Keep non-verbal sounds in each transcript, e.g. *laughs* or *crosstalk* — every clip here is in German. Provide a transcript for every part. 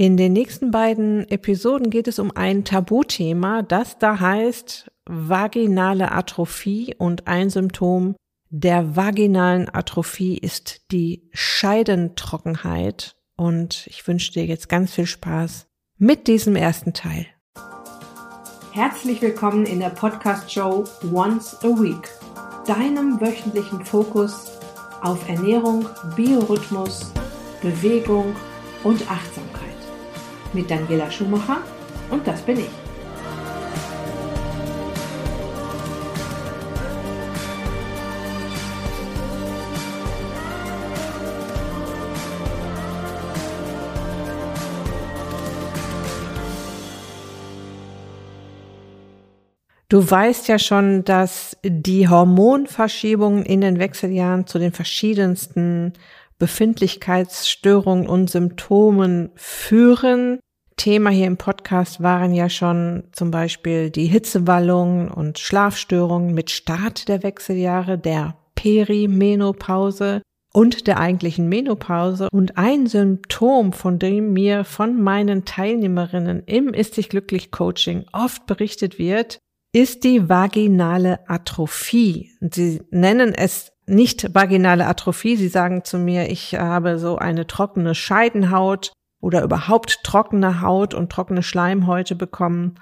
In den nächsten beiden Episoden geht es um ein Tabuthema, das da heißt vaginale Atrophie und ein Symptom der vaginalen Atrophie ist die Scheidentrockenheit und ich wünsche dir jetzt ganz viel Spaß mit diesem ersten Teil. Herzlich willkommen in der Podcast-Show Once a Week, deinem wöchentlichen Fokus auf Ernährung, Biorhythmus, Bewegung und Achtsamkeit mit Daniela Schumacher und das bin ich. Du weißt ja schon, dass die Hormonverschiebungen in den Wechseljahren zu den verschiedensten Befindlichkeitsstörungen und Symptomen führen. Thema hier im Podcast waren ja schon zum Beispiel die Hitzewallungen und Schlafstörungen mit Start der Wechseljahre, der Perimenopause und der eigentlichen Menopause. Und ein Symptom, von dem mir von meinen Teilnehmerinnen im Ist dich glücklich Coaching oft berichtet wird, ist die vaginale Atrophie. Sie nennen es nicht vaginale Atrophie. Sie sagen zu mir, ich habe so eine trockene Scheidenhaut oder überhaupt trockene Haut und trockene Schleimhäute bekommen.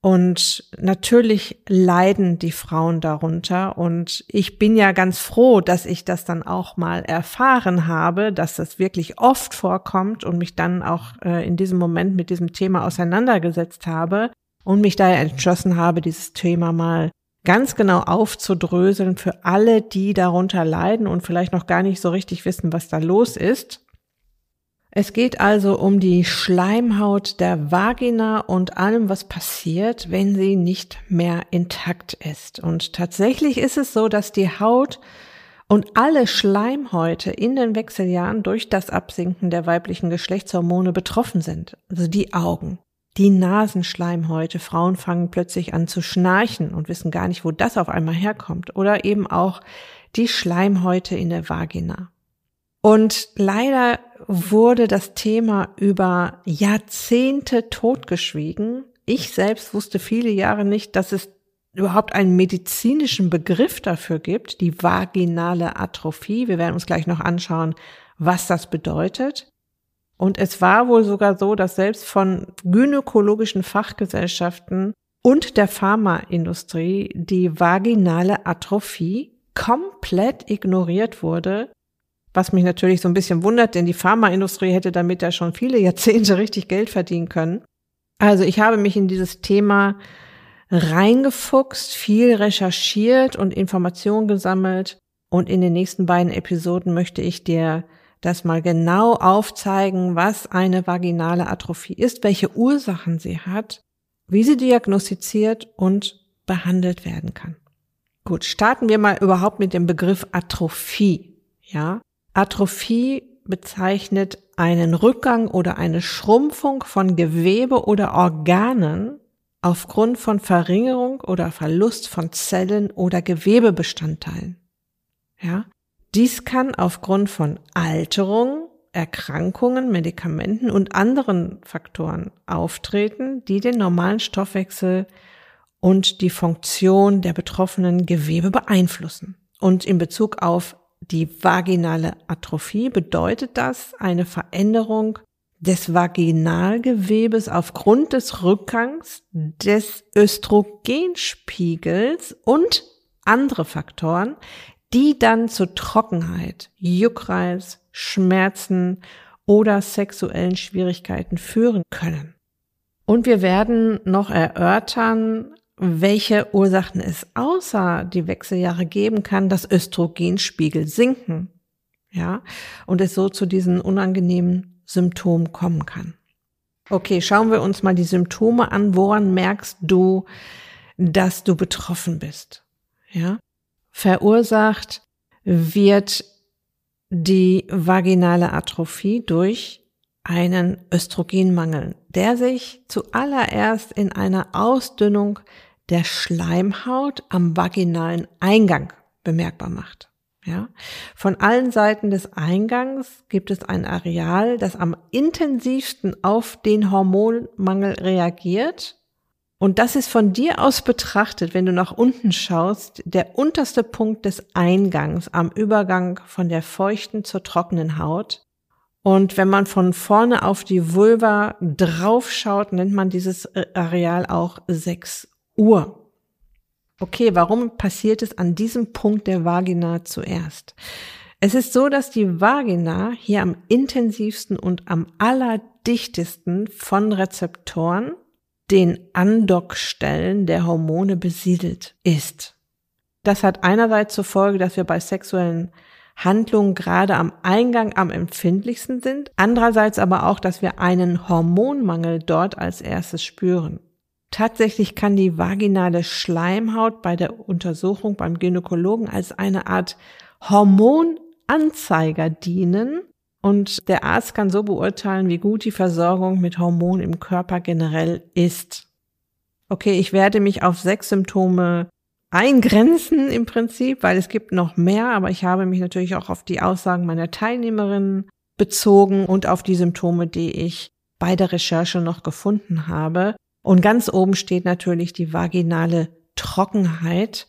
Und natürlich leiden die Frauen darunter. Und ich bin ja ganz froh, dass ich das dann auch mal erfahren habe, dass das wirklich oft vorkommt und mich dann auch äh, in diesem Moment mit diesem Thema auseinandergesetzt habe und mich daher entschlossen habe, dieses Thema mal ganz genau aufzudröseln für alle, die darunter leiden und vielleicht noch gar nicht so richtig wissen, was da los ist. Es geht also um die Schleimhaut der Vagina und allem, was passiert, wenn sie nicht mehr intakt ist. Und tatsächlich ist es so, dass die Haut und alle Schleimhäute in den Wechseljahren durch das Absinken der weiblichen Geschlechtshormone betroffen sind. Also die Augen, die Nasenschleimhäute. Frauen fangen plötzlich an zu schnarchen und wissen gar nicht, wo das auf einmal herkommt. Oder eben auch die Schleimhäute in der Vagina. Und leider wurde das Thema über Jahrzehnte totgeschwiegen. Ich selbst wusste viele Jahre nicht, dass es überhaupt einen medizinischen Begriff dafür gibt, die vaginale Atrophie. Wir werden uns gleich noch anschauen, was das bedeutet. Und es war wohl sogar so, dass selbst von gynäkologischen Fachgesellschaften und der Pharmaindustrie die vaginale Atrophie komplett ignoriert wurde. Was mich natürlich so ein bisschen wundert, denn die Pharmaindustrie hätte damit ja schon viele Jahrzehnte richtig Geld verdienen können. Also ich habe mich in dieses Thema reingefuchst, viel recherchiert und Informationen gesammelt. Und in den nächsten beiden Episoden möchte ich dir das mal genau aufzeigen, was eine vaginale Atrophie ist, welche Ursachen sie hat, wie sie diagnostiziert und behandelt werden kann. Gut, starten wir mal überhaupt mit dem Begriff Atrophie. Ja, Atrophie bezeichnet einen Rückgang oder eine Schrumpfung von Gewebe oder Organen aufgrund von Verringerung oder Verlust von Zellen oder Gewebebestandteilen. Ja, dies kann aufgrund von Alterung, Erkrankungen, Medikamenten und anderen Faktoren auftreten, die den normalen Stoffwechsel und die Funktion der betroffenen Gewebe beeinflussen. Und in Bezug auf die vaginale Atrophie bedeutet das eine Veränderung des Vaginalgewebes aufgrund des Rückgangs des Östrogenspiegels und andere Faktoren, die dann zu Trockenheit, Juckreiz, Schmerzen oder sexuellen Schwierigkeiten führen können. Und wir werden noch erörtern, welche Ursachen es außer die Wechseljahre geben kann, dass Östrogenspiegel sinken. Ja, und es so zu diesen unangenehmen Symptomen kommen kann. Okay, schauen wir uns mal die Symptome an. Woran merkst du, dass du betroffen bist? Ja, verursacht wird die vaginale Atrophie durch einen Östrogenmangel, der sich zuallererst in einer Ausdünnung der Schleimhaut am vaginalen Eingang bemerkbar macht. Ja, von allen Seiten des Eingangs gibt es ein Areal, das am intensivsten auf den Hormonmangel reagiert. Und das ist von dir aus betrachtet, wenn du nach unten schaust, der unterste Punkt des Eingangs am Übergang von der feuchten zur trockenen Haut. Und wenn man von vorne auf die Vulva draufschaut, nennt man dieses Areal auch 6 Uhr. Okay, warum passiert es an diesem Punkt der Vagina zuerst? Es ist so, dass die Vagina hier am intensivsten und am allerdichtesten von Rezeptoren, den Andockstellen der Hormone besiedelt ist. Das hat einerseits zur Folge, dass wir bei sexuellen Handlungen gerade am Eingang am empfindlichsten sind, andererseits aber auch, dass wir einen Hormonmangel dort als erstes spüren. Tatsächlich kann die vaginale Schleimhaut bei der Untersuchung beim Gynäkologen als eine Art Hormonanzeiger dienen und der Arzt kann so beurteilen, wie gut die Versorgung mit Hormonen im Körper generell ist. Okay, ich werde mich auf sechs Symptome eingrenzen im Prinzip, weil es gibt noch mehr, aber ich habe mich natürlich auch auf die Aussagen meiner Teilnehmerinnen bezogen und auf die Symptome, die ich bei der Recherche noch gefunden habe. Und ganz oben steht natürlich die vaginale Trockenheit.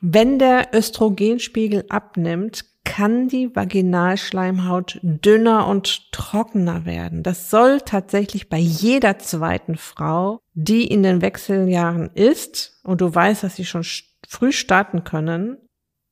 Wenn der Östrogenspiegel abnimmt, kann die Vaginalschleimhaut dünner und trockener werden. Das soll tatsächlich bei jeder zweiten Frau, die in den Wechseljahren ist, und du weißt, dass sie schon früh starten können,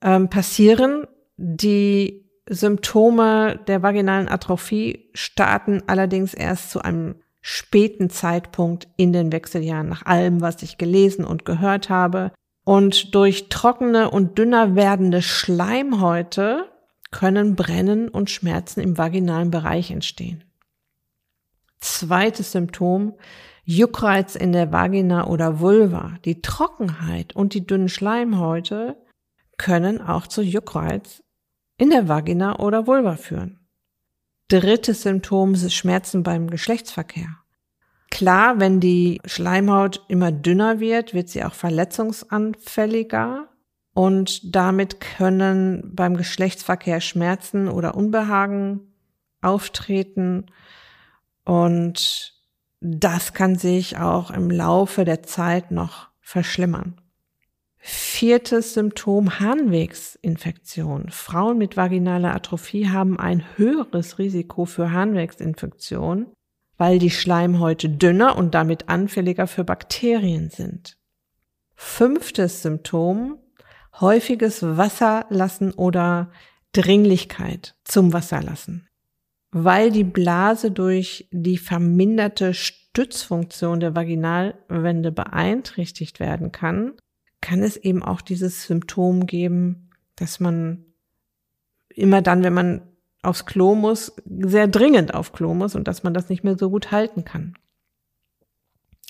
ähm, passieren. Die Symptome der vaginalen Atrophie starten allerdings erst zu einem späten Zeitpunkt in den Wechseljahren, nach allem, was ich gelesen und gehört habe. Und durch trockene und dünner werdende Schleimhäute können Brennen und Schmerzen im vaginalen Bereich entstehen. Zweites Symptom, Juckreiz in der Vagina oder Vulva. Die Trockenheit und die dünnen Schleimhäute können auch zu Juckreiz in der Vagina oder Vulva führen. Drittes Symptom Schmerzen beim Geschlechtsverkehr. Klar, wenn die Schleimhaut immer dünner wird, wird sie auch verletzungsanfälliger und damit können beim Geschlechtsverkehr Schmerzen oder Unbehagen auftreten und das kann sich auch im Laufe der Zeit noch verschlimmern. Viertes Symptom Harnwegsinfektion. Frauen mit vaginaler Atrophie haben ein höheres Risiko für Harnwegsinfektion, weil die Schleimhäute dünner und damit anfälliger für Bakterien sind. Fünftes Symptom häufiges Wasserlassen oder Dringlichkeit zum Wasserlassen. Weil die Blase durch die verminderte Stützfunktion der Vaginalwände beeinträchtigt werden kann, kann es eben auch dieses Symptom geben, dass man immer dann, wenn man aufs Klo muss, sehr dringend auf Klo muss und dass man das nicht mehr so gut halten kann.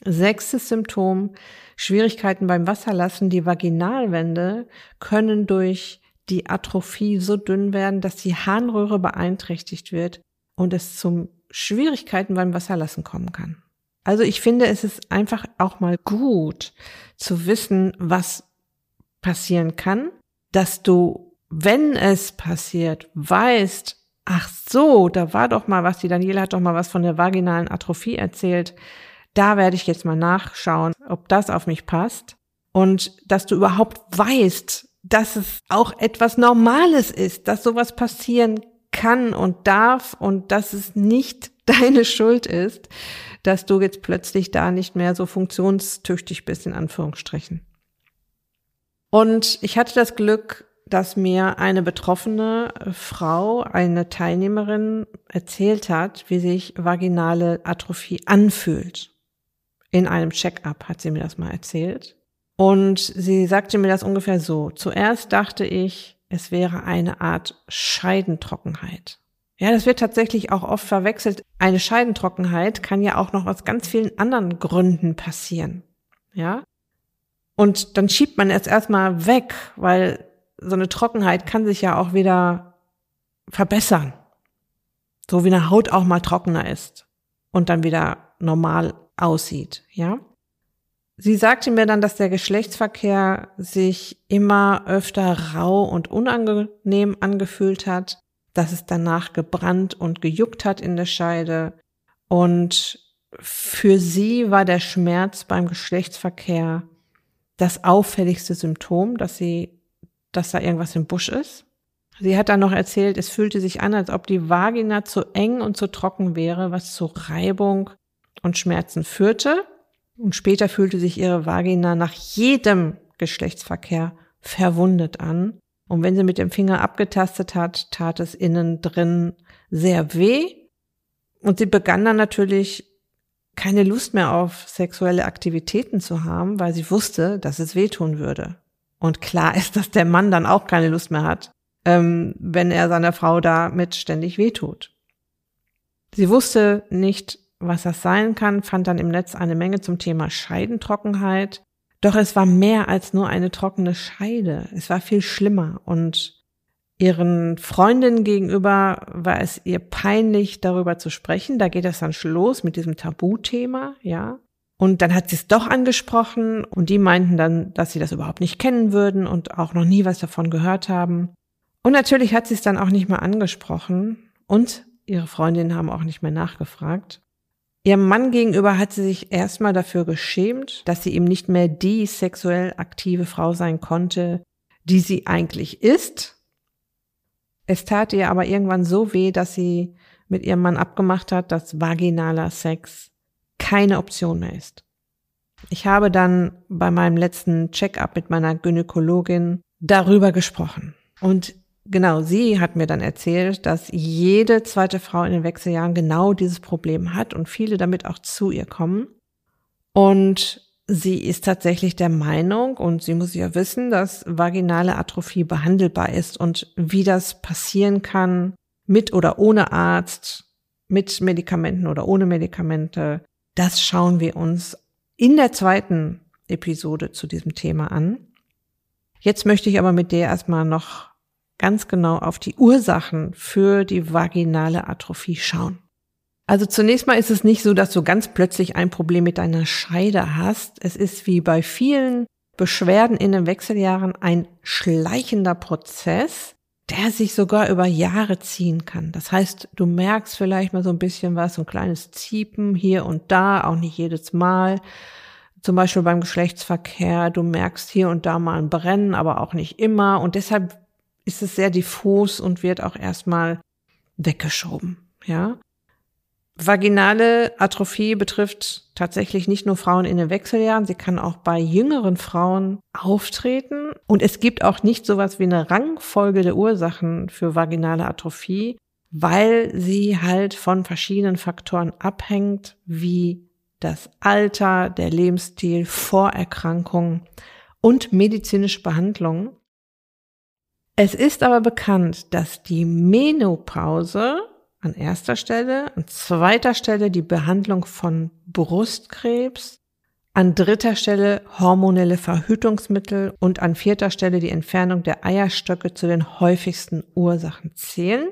Sechstes Symptom, Schwierigkeiten beim Wasserlassen. Die Vaginalwände können durch die Atrophie so dünn werden, dass die Harnröhre beeinträchtigt wird und es zum Schwierigkeiten beim Wasserlassen kommen kann. Also ich finde, es ist einfach auch mal gut zu wissen, was passieren kann, dass du, wenn es passiert, weißt, ach so, da war doch mal was, die Daniela hat doch mal was von der vaginalen Atrophie erzählt. Da werde ich jetzt mal nachschauen, ob das auf mich passt. Und dass du überhaupt weißt, dass es auch etwas Normales ist, dass sowas passieren kann und darf und dass es nicht *laughs* deine Schuld ist, dass du jetzt plötzlich da nicht mehr so funktionstüchtig bist, in Anführungsstrichen. Und ich hatte das Glück, dass mir eine betroffene Frau, eine Teilnehmerin erzählt hat, wie sich vaginale Atrophie anfühlt. In einem Check-up hat sie mir das mal erzählt. Und sie sagte mir das ungefähr so. Zuerst dachte ich, es wäre eine Art Scheidentrockenheit. Ja, das wird tatsächlich auch oft verwechselt. Eine Scheidentrockenheit kann ja auch noch aus ganz vielen anderen Gründen passieren. Ja. Und dann schiebt man es erstmal weg, weil so eine Trockenheit kann sich ja auch wieder verbessern. So wie eine Haut auch mal trockener ist und dann wieder normal aussieht, ja. Sie sagte mir dann, dass der Geschlechtsverkehr sich immer öfter rau und unangenehm angefühlt hat, dass es danach gebrannt und gejuckt hat in der Scheide. Und für sie war der Schmerz beim Geschlechtsverkehr das auffälligste Symptom, dass sie, dass da irgendwas im Busch ist. Sie hat dann noch erzählt, es fühlte sich an, als ob die Vagina zu eng und zu trocken wäre, was zu Reibung und Schmerzen führte. Und später fühlte sich ihre Vagina nach jedem Geschlechtsverkehr verwundet an. Und wenn sie mit dem Finger abgetastet hat, tat es innen drin sehr weh. Und sie begann dann natürlich keine Lust mehr auf sexuelle Aktivitäten zu haben, weil sie wusste, dass es wehtun würde. Und klar *laughs* ist, dass der Mann dann auch keine Lust mehr hat, ähm, wenn er seiner Frau damit ständig wehtut. Sie wusste nicht, was das sein kann, fand dann im Netz eine Menge zum Thema Scheidentrockenheit. Doch es war mehr als nur eine trockene Scheide. Es war viel schlimmer und ihren Freundinnen gegenüber war es ihr peinlich, darüber zu sprechen. Da geht es dann los mit diesem Tabuthema, ja. Und dann hat sie es doch angesprochen und die meinten dann, dass sie das überhaupt nicht kennen würden und auch noch nie was davon gehört haben. Und natürlich hat sie es dann auch nicht mehr angesprochen und ihre Freundinnen haben auch nicht mehr nachgefragt. Ihrem Mann gegenüber hat sie sich erstmal dafür geschämt, dass sie ihm nicht mehr die sexuell aktive Frau sein konnte, die sie eigentlich ist. Es tat ihr aber irgendwann so weh, dass sie mit ihrem Mann abgemacht hat, dass vaginaler Sex keine Option mehr ist. Ich habe dann bei meinem letzten Check-up mit meiner Gynäkologin darüber gesprochen. Und Genau, sie hat mir dann erzählt, dass jede zweite Frau in den Wechseljahren genau dieses Problem hat und viele damit auch zu ihr kommen. Und sie ist tatsächlich der Meinung, und sie muss ja wissen, dass vaginale Atrophie behandelbar ist und wie das passieren kann, mit oder ohne Arzt, mit Medikamenten oder ohne Medikamente, das schauen wir uns in der zweiten Episode zu diesem Thema an. Jetzt möchte ich aber mit dir erstmal noch ganz genau auf die Ursachen für die vaginale Atrophie schauen. Also zunächst mal ist es nicht so, dass du ganz plötzlich ein Problem mit deiner Scheide hast. Es ist wie bei vielen Beschwerden in den Wechseljahren ein schleichender Prozess, der sich sogar über Jahre ziehen kann. Das heißt, du merkst vielleicht mal so ein bisschen was, so ein kleines Ziepen hier und da, auch nicht jedes Mal. Zum Beispiel beim Geschlechtsverkehr, du merkst hier und da mal ein Brennen, aber auch nicht immer. Und deshalb ist es sehr diffus und wird auch erstmal weggeschoben, ja. Vaginale Atrophie betrifft tatsächlich nicht nur Frauen in den Wechseljahren, sie kann auch bei jüngeren Frauen auftreten. Und es gibt auch nicht sowas wie eine Rangfolge der Ursachen für vaginale Atrophie, weil sie halt von verschiedenen Faktoren abhängt, wie das Alter, der Lebensstil, Vorerkrankungen und medizinische Behandlungen. Es ist aber bekannt, dass die Menopause an erster Stelle, an zweiter Stelle die Behandlung von Brustkrebs, an dritter Stelle hormonelle Verhütungsmittel und an vierter Stelle die Entfernung der Eierstöcke zu den häufigsten Ursachen zählen.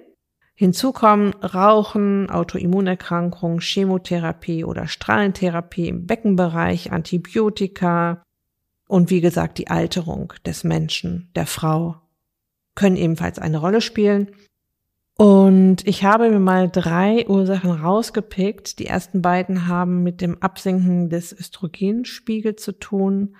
Hinzu kommen Rauchen, Autoimmunerkrankungen, Chemotherapie oder Strahlentherapie im Beckenbereich, Antibiotika und wie gesagt die Alterung des Menschen, der Frau können ebenfalls eine Rolle spielen. Und ich habe mir mal drei Ursachen rausgepickt. Die ersten beiden haben mit dem Absinken des Östrogenspiegels zu tun.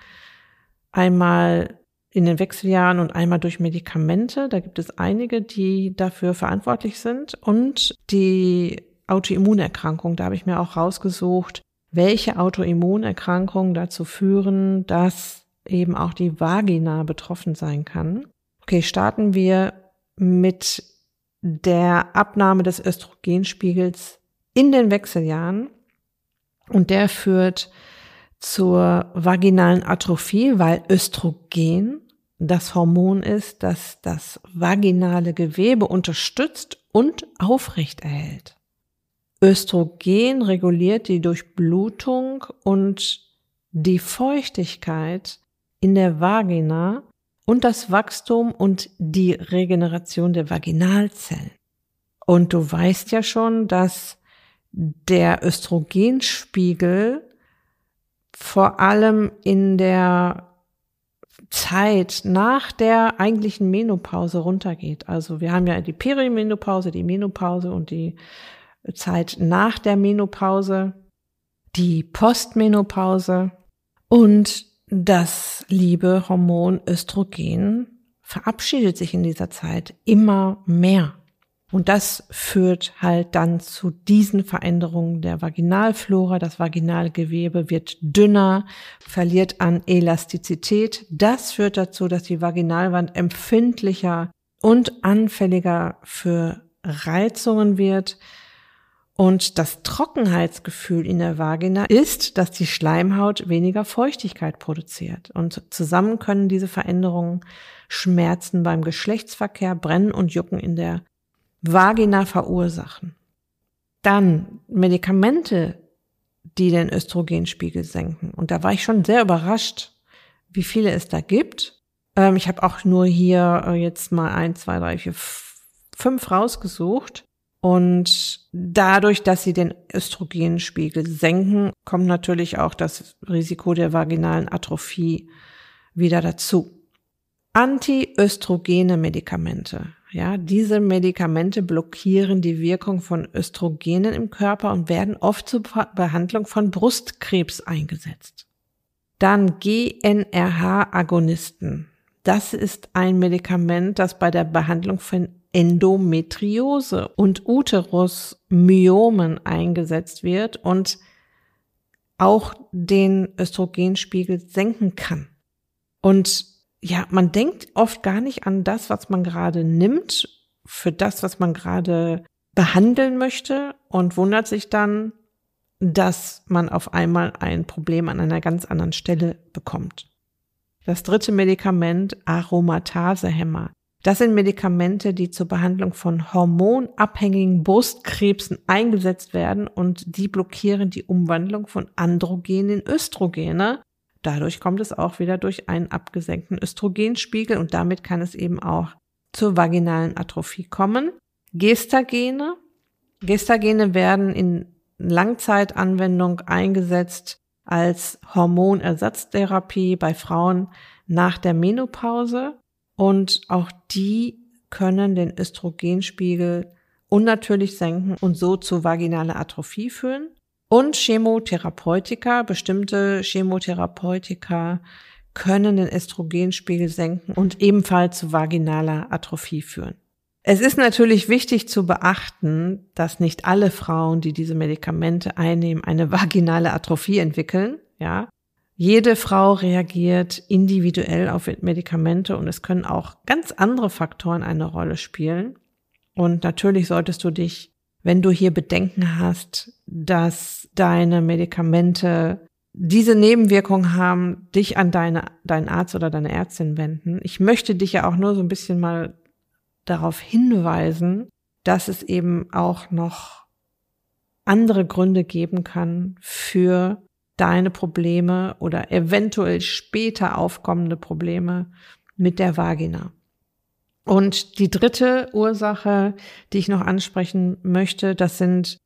Einmal in den Wechseljahren und einmal durch Medikamente. Da gibt es einige, die dafür verantwortlich sind. Und die Autoimmunerkrankung, da habe ich mir auch rausgesucht, welche Autoimmunerkrankungen dazu führen, dass eben auch die Vagina betroffen sein kann. Okay, starten wir mit der Abnahme des Östrogenspiegels in den Wechseljahren. Und der führt zur vaginalen Atrophie, weil Östrogen das Hormon ist, das das vaginale Gewebe unterstützt und aufrecht erhält. Östrogen reguliert die Durchblutung und die Feuchtigkeit in der Vagina und das Wachstum und die Regeneration der Vaginalzellen. Und du weißt ja schon, dass der Östrogenspiegel vor allem in der Zeit nach der eigentlichen Menopause runtergeht. Also wir haben ja die Perimenopause, die Menopause und die Zeit nach der Menopause, die Postmenopause und das liebe Hormon Östrogen verabschiedet sich in dieser Zeit immer mehr. Und das führt halt dann zu diesen Veränderungen der Vaginalflora. Das Vaginalgewebe wird dünner, verliert an Elastizität. Das führt dazu, dass die Vaginalwand empfindlicher und anfälliger für Reizungen wird. Und das Trockenheitsgefühl in der Vagina ist, dass die Schleimhaut weniger Feuchtigkeit produziert. Und zusammen können diese Veränderungen Schmerzen beim Geschlechtsverkehr, Brennen und Jucken in der Vagina verursachen. Dann Medikamente, die den Östrogenspiegel senken. Und da war ich schon sehr überrascht, wie viele es da gibt. Ähm, ich habe auch nur hier äh, jetzt mal ein, zwei, drei, vier, fünf rausgesucht. Und dadurch, dass sie den Östrogenspiegel senken, kommt natürlich auch das Risiko der vaginalen Atrophie wieder dazu. Antiöstrogene Medikamente. Ja, diese Medikamente blockieren die Wirkung von Östrogenen im Körper und werden oft zur Behandlung von Brustkrebs eingesetzt. Dann GNRH-Agonisten. Das ist ein Medikament, das bei der Behandlung von Endometriose und Uterusmyomen eingesetzt wird und auch den Östrogenspiegel senken kann. Und ja, man denkt oft gar nicht an das, was man gerade nimmt, für das, was man gerade behandeln möchte und wundert sich dann, dass man auf einmal ein Problem an einer ganz anderen Stelle bekommt. Das dritte Medikament, Aromatasehämmer. Das sind Medikamente, die zur Behandlung von hormonabhängigen Brustkrebsen eingesetzt werden und die blockieren die Umwandlung von Androgen in Östrogene. Dadurch kommt es auch wieder durch einen abgesenkten Östrogenspiegel und damit kann es eben auch zur vaginalen Atrophie kommen. Gestagene. Gestagene werden in Langzeitanwendung eingesetzt als Hormonersatztherapie bei Frauen nach der Menopause und auch die können den Östrogenspiegel unnatürlich senken und so zu vaginaler Atrophie führen. Und Chemotherapeutika, bestimmte Chemotherapeutika können den Östrogenspiegel senken und ebenfalls zu vaginaler Atrophie führen. Es ist natürlich wichtig zu beachten, dass nicht alle Frauen, die diese Medikamente einnehmen, eine *laughs* vaginale Atrophie entwickeln. Ja, jede Frau reagiert individuell auf Medikamente und es können auch ganz andere Faktoren eine Rolle spielen. Und natürlich solltest du dich, wenn du hier Bedenken hast, dass deine Medikamente diese Nebenwirkungen haben, dich an deine, deinen Arzt oder deine Ärztin wenden. Ich möchte dich ja auch nur so ein bisschen mal darauf hinweisen, dass es eben auch noch andere Gründe geben kann für deine Probleme oder eventuell später aufkommende Probleme mit der Vagina. Und die dritte Ursache, die ich noch ansprechen möchte, das sind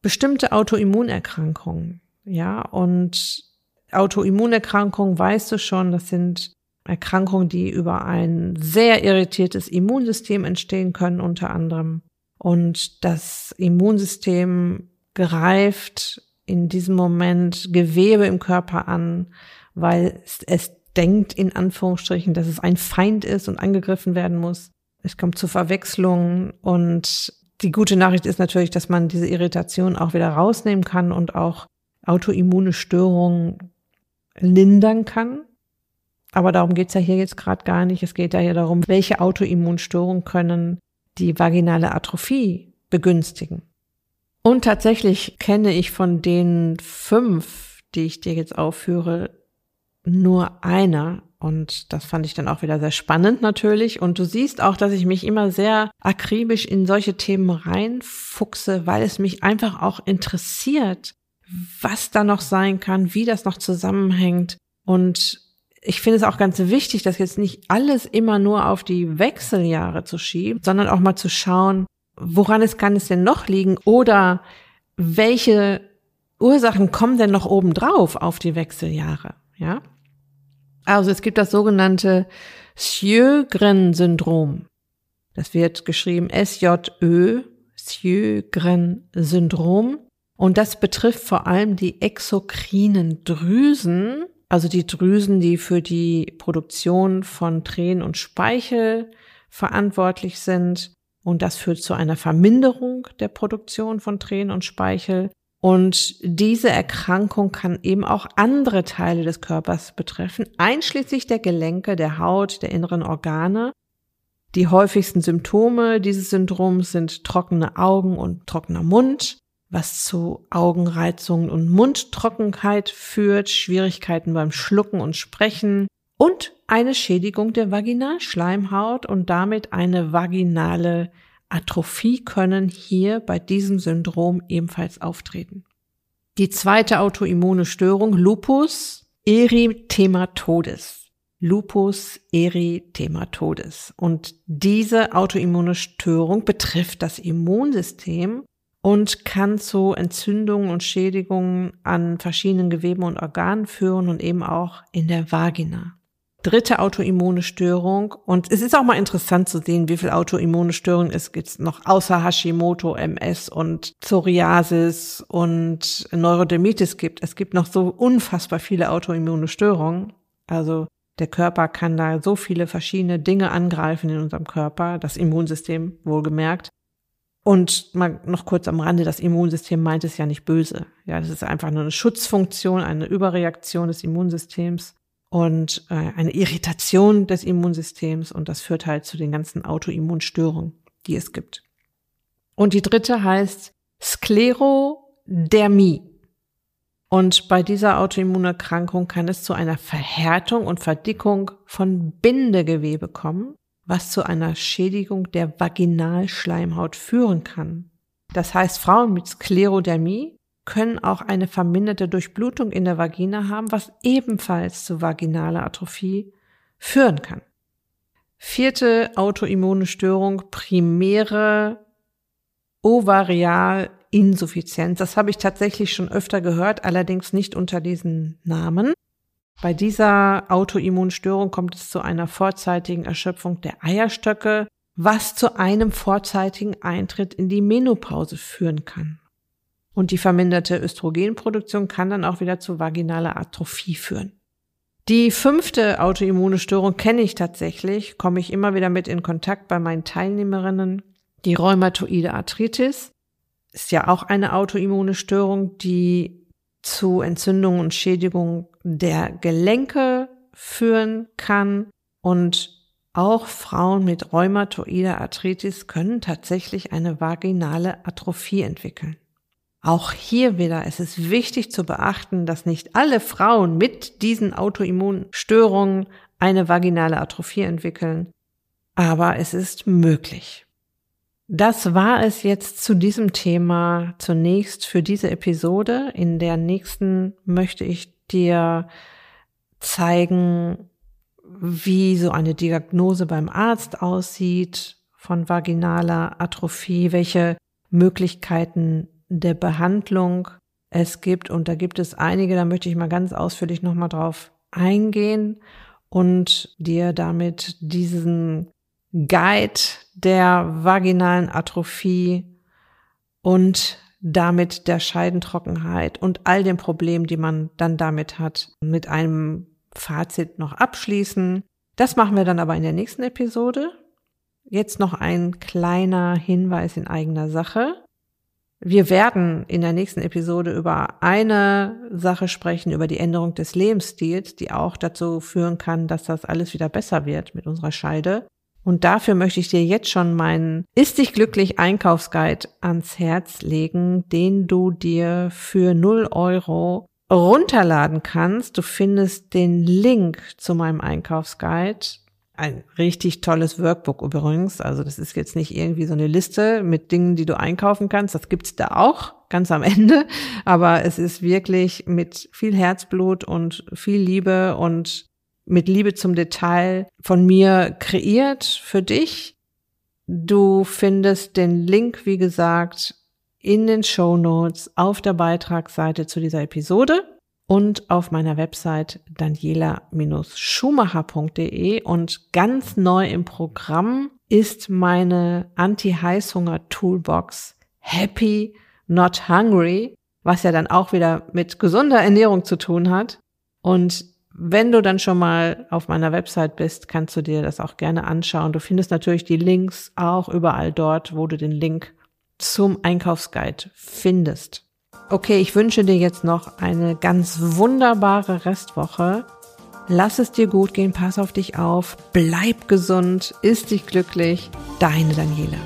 bestimmte Autoimmunerkrankungen. Ja, und Autoimmunerkrankungen weißt du schon, das sind Erkrankungen, die über ein sehr irritiertes Immunsystem entstehen können, unter anderem. Und das Immunsystem greift in diesem Moment Gewebe im Körper an, weil es, es denkt in Anführungsstrichen, dass es ein Feind ist und angegriffen werden muss. Es kommt zu Verwechslungen und die gute Nachricht ist natürlich, dass man diese Irritation auch wieder rausnehmen kann und auch autoimmune Störungen lindern kann. Aber darum geht's ja hier jetzt gerade gar nicht. Es geht ja hier darum, welche Autoimmunstörungen können die vaginale Atrophie begünstigen. Und tatsächlich kenne ich von den fünf, die ich dir jetzt aufführe, nur einer. Und das fand ich dann auch wieder sehr spannend natürlich. Und du siehst auch, dass ich mich immer sehr akribisch in solche Themen reinfuchse, weil es mich einfach auch interessiert, was da noch sein kann, wie das noch zusammenhängt. Und ich finde es auch ganz wichtig, dass jetzt nicht alles immer nur auf die Wechseljahre zu schieben, sondern auch mal zu schauen, woran es kann es denn noch liegen oder welche Ursachen kommen denn noch obendrauf auf die Wechseljahre? Ja? Also es gibt das sogenannte Sjögren-Syndrom. Das wird geschrieben S-J-Ö, Sjögren-Syndrom. Und das betrifft vor allem die exokrinen Drüsen, also die Drüsen, die für die Produktion von Tränen und Speichel verantwortlich sind. Und das führt zu einer Verminderung der Produktion von Tränen und Speichel. Und diese Erkrankung kann eben auch andere Teile des Körpers betreffen, einschließlich der Gelenke, der Haut, der inneren Organe. Die häufigsten Symptome dieses Syndroms sind trockene Augen und trockener Mund, was zu Augenreizungen und Mundtrockenheit führt, Schwierigkeiten beim Schlucken und Sprechen und eine Schädigung der Vaginalschleimhaut und damit eine vaginale Atrophie können hier bei diesem Syndrom ebenfalls auftreten. Die zweite autoimmune Störung, Lupus erythematodes. Lupus erythematodes. Und diese autoimmune Störung betrifft das Immunsystem und kann zu Entzündungen und Schädigungen an verschiedenen Geweben und Organen führen und eben auch in der Vagina dritte autoimmune Störung. Und es ist auch mal interessant zu sehen, wie viel autoimmune Störungen es gibt noch außer Hashimoto, MS und Psoriasis und Neurodermitis gibt. Es gibt noch so unfassbar viele autoimmune Störungen. Also der Körper kann da so viele verschiedene Dinge angreifen in unserem Körper, das Immunsystem wohlgemerkt. Und mal noch kurz am Rande, das Immunsystem meint es ja nicht böse. Ja, das ist einfach nur eine Schutzfunktion, eine Überreaktion des Immunsystems und äh, eine Irritation des Immunsystems und das führt halt zu den ganzen Autoimmunstörungen, die es gibt. Und die dritte heißt Sklerodermie. Und bei dieser Autoimmunerkrankung kann es zu einer Verhärtung und Verdickung von Bindegewebe kommen, was zu einer Schädigung der Vaginalschleimhaut führen kann. Das heißt, Frauen mit Sklerodermie können auch eine verminderte Durchblutung in der Vagina haben, was ebenfalls zu vaginaler Atrophie führen kann. Vierte autoimmune Störung, primäre Ovarialinsuffizienz. Das habe ich tatsächlich schon öfter gehört, allerdings nicht unter diesen Namen. Bei dieser Autoimmunstörung kommt es zu einer vorzeitigen Erschöpfung der Eierstöcke, was zu einem vorzeitigen Eintritt in die Menopause führen kann. Und die verminderte Östrogenproduktion kann dann auch wieder zu vaginaler Atrophie führen. Die fünfte autoimmune Störung kenne ich tatsächlich, komme ich immer wieder mit in Kontakt bei meinen Teilnehmerinnen. Die rheumatoide Arthritis ist ja auch eine autoimmune Störung, die zu Entzündungen und Schädigungen der Gelenke führen kann. Und auch Frauen mit rheumatoider Arthritis können tatsächlich eine vaginale Atrophie entwickeln. Auch hier wieder, es ist wichtig zu beachten, dass nicht alle Frauen mit diesen Autoimmunstörungen eine vaginale Atrophie entwickeln, aber es ist möglich. Das war es jetzt zu diesem Thema zunächst für diese Episode. In der nächsten möchte ich dir zeigen, wie so eine Diagnose beim Arzt aussieht von vaginaler Atrophie, welche Möglichkeiten der Behandlung es gibt. Und da gibt es einige, da möchte ich mal ganz ausführlich nochmal drauf eingehen und dir damit diesen Guide der vaginalen Atrophie und damit der Scheidentrockenheit und all den Problemen, die man dann damit hat, mit einem Fazit noch abschließen. Das machen wir dann aber in der nächsten Episode. Jetzt noch ein kleiner Hinweis in eigener Sache. Wir werden in der nächsten Episode über eine Sache sprechen, über die Änderung des Lebensstils, die auch dazu führen kann, dass das alles wieder besser wird mit unserer Scheide. Und dafür möchte ich dir jetzt schon meinen Ist dich glücklich Einkaufsguide ans Herz legen, den du dir für 0 Euro runterladen kannst. Du findest den Link zu meinem Einkaufsguide ein richtig tolles Workbook übrigens. Also das ist jetzt nicht irgendwie so eine Liste mit Dingen, die du einkaufen kannst. Das gibt's da auch ganz am *laughs* Ende. Aber es ist wirklich mit viel Herzblut und viel Liebe und mit Liebe zum Detail von mir kreiert für dich. Du findest den Link, wie gesagt, in den Show Notes auf der Beitragsseite zu dieser Episode und auf meiner Website daniela-schumacher.de und ganz neu im Programm ist meine Anti-Heißhunger-Toolbox Happy Not Hungry, was ja dann auch wieder mit gesunder Ernährung zu tun hat. Und wenn du dann schon mal auf meiner Website bist, kannst du dir das auch gerne anschauen. Du findest natürlich die Links auch überall dort, wo du den Link zum Einkaufsguide findest. Okay, ich wünsche dir jetzt noch eine ganz wunderbare Restwoche. Lass es dir gut gehen, pass auf dich auf, bleib gesund, ist dich glücklich. Deine Daniela.